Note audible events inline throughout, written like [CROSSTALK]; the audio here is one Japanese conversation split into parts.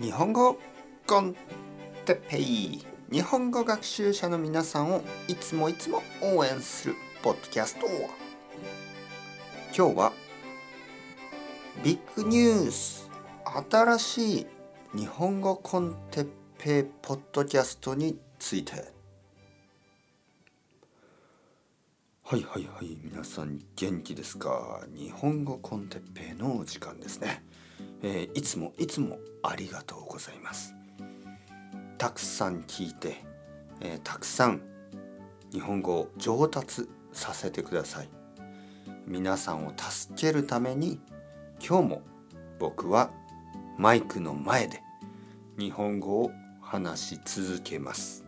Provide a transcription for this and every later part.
日本語コンテペイ。日本語学習者の皆さんをいつもいつも応援するポッドキャスト。今日はビッグニュース。新しい日本語コンテッペイポッドキャストについて。はいはいはい皆さん元気ですか？日本語コンテッペイの時間ですね。えー、いつもいつもありがとうございます。たくさん聞いて、えー、たくさん日本語を上達させてください。皆さんを助けるために今日も僕はマイクの前で日本語を話し続けます。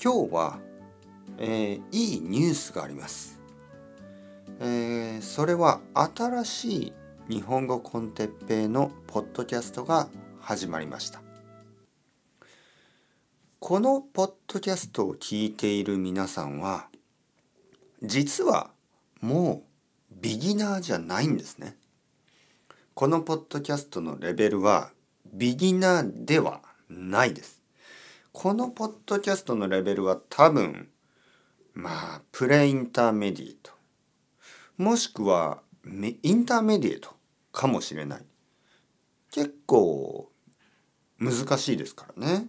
今日は、えー、いいニュースがあります、えー、それは新しい日本語コンテッペイのポッドキャストが始まりました。このポッドキャストを聞いている皆さんは実はもうビギナーじゃないんですね。このポッドキャストのレベルはビギナーではないです。このポッドキャストのレベルは多分まあプレインターメディエートもしくはインターメディエートかもしれない。結構難しいですからね。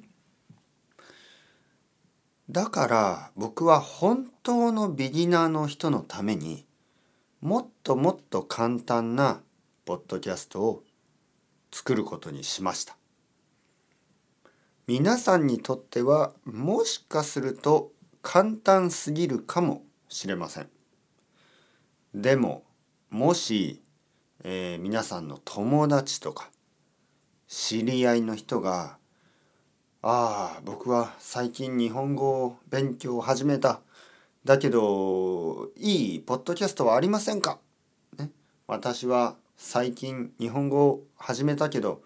だから僕は本当のビギナーの人のためにもっともっと簡単なポッドキャストを作ることにしました。皆さんにとってはもしかすると簡単すぎるかもしれませんでももしえー、皆さんの友達とか知り合いの人が「ああ僕は最近日本語を勉強を始めた。だけどいいポッドキャストはありませんか?」ね、私は最近日本語を始めたけど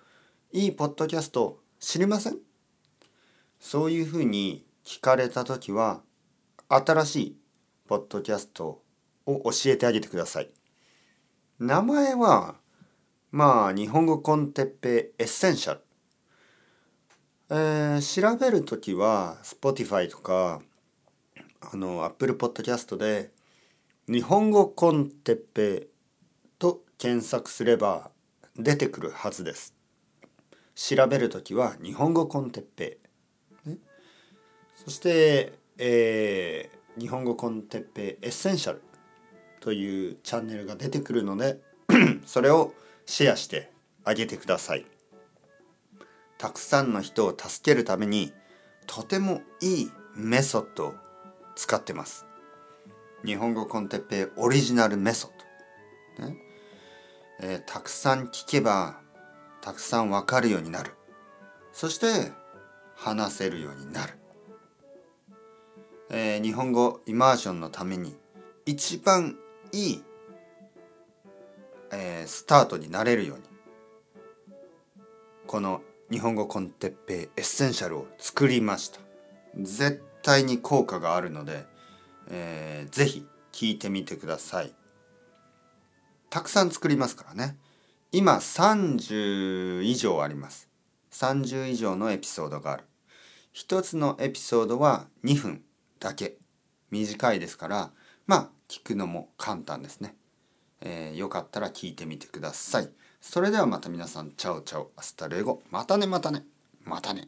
いいポッドキャスト知りません？そういうふうに聞かれた時は新しいポッドキャストを教えてあげてください。名前はまあ日本語コンテッペエッセンシャル、えー、調べる時は Spotify とかあの Apple Podcast で日本語コンテッペと検索すれば出てくるはずです。調べる時は日本語 con Teppei、ね、そして、えー、日本語 con Teppei エッセンシャルというチャンネルが出てくるので [CLEARS THROAT] それをシェアしてあげてください。たくさんの人を助けるためにとてもいいメソッドを使ってます。日本語 con Teppei オリジナルメソッド、ね。えー、たくさん聞けばたくさんわかるようになる。そして話せるようになる、えー、日本語イマージョンのために一番いい、えー、スタートになれるようにこの日本語 con Teppei エッセンシャルを作りました。絶対に効果があるので、えー、ぜひ聞いてみてください。たくさん作りますからね。今30以上あります。30以上のエピソードがある。一つのエピソードは2分。だけ短いですからまあ聞くのも簡単ですね。えー、よかったら聞いてみてください。それではまた皆さん、 chao chao、hasta luego。またね、またね、またね。